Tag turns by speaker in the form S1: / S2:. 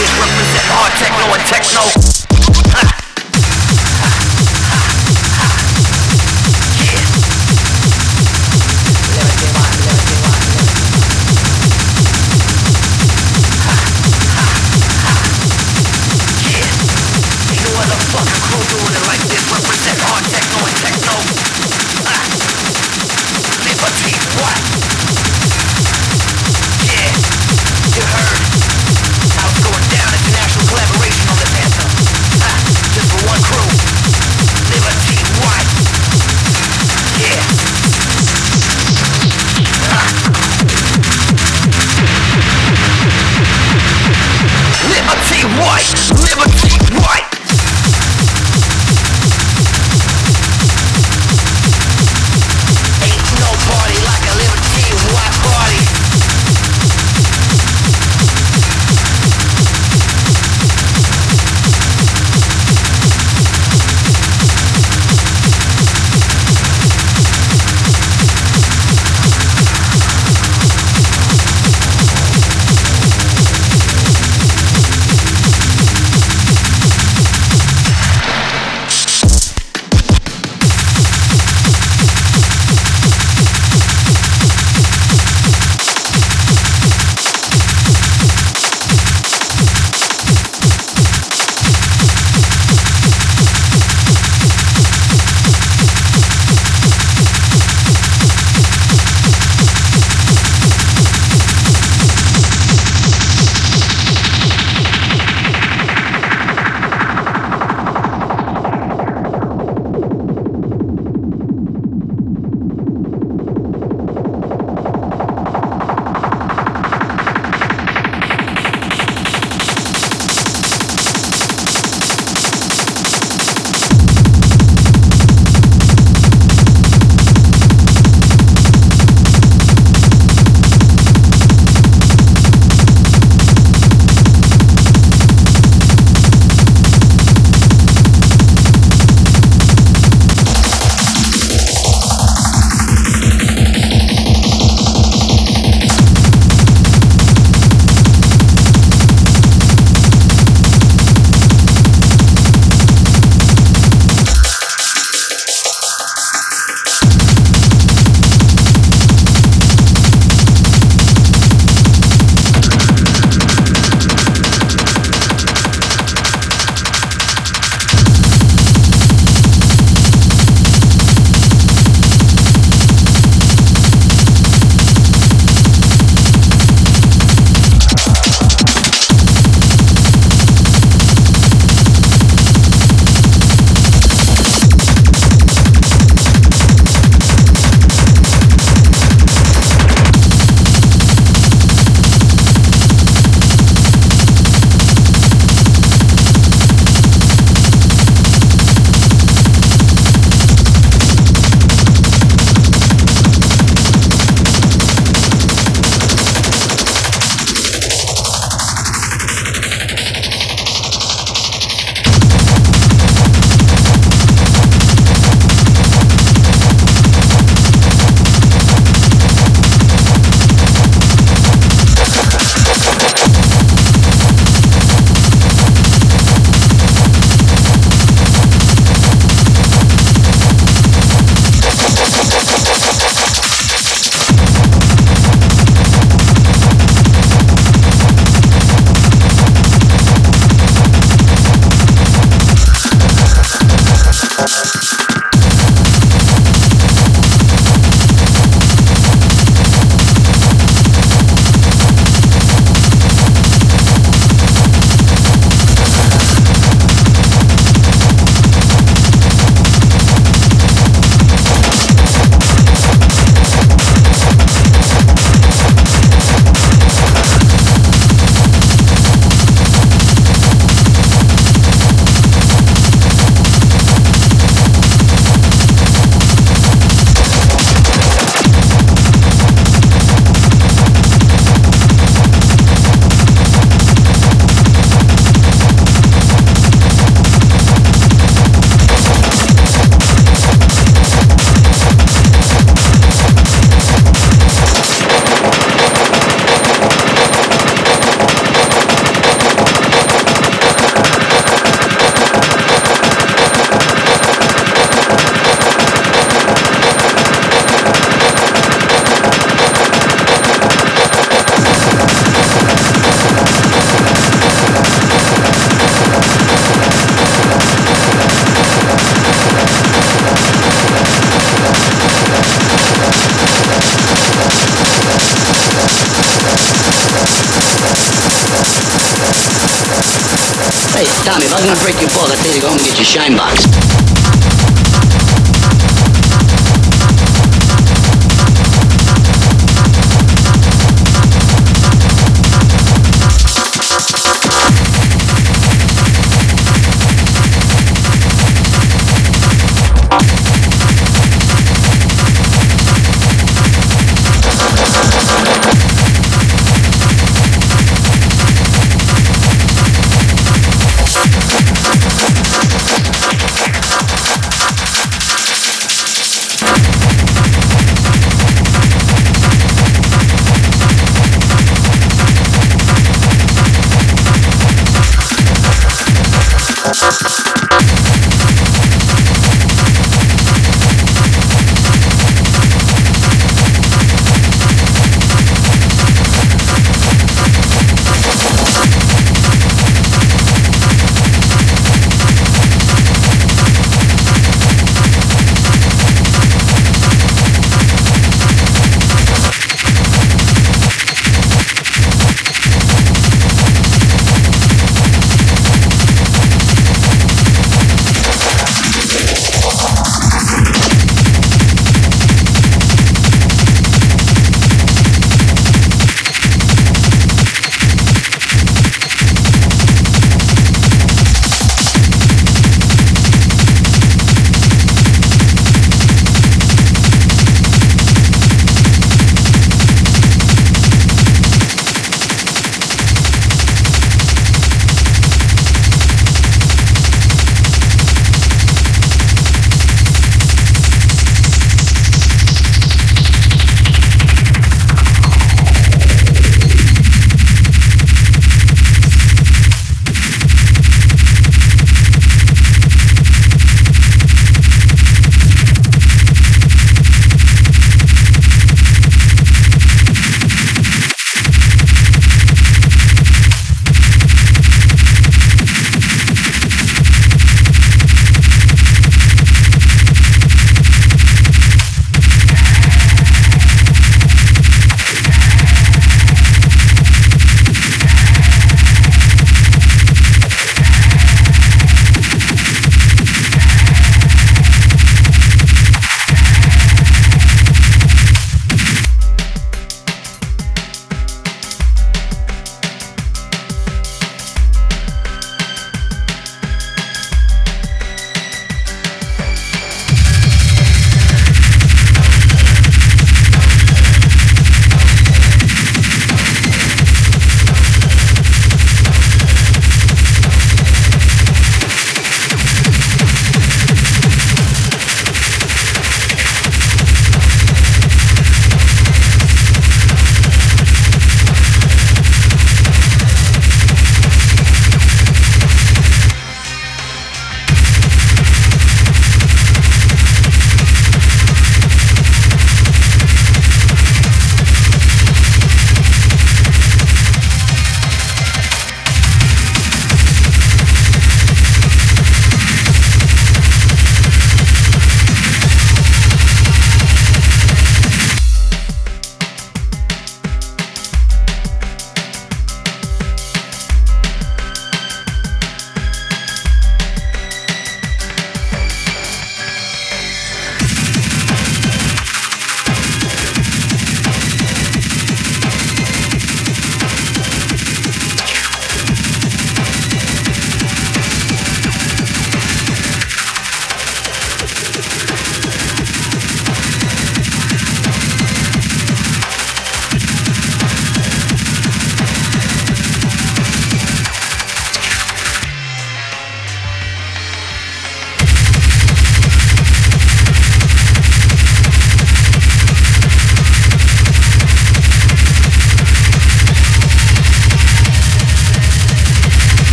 S1: Represent hard techno and techno.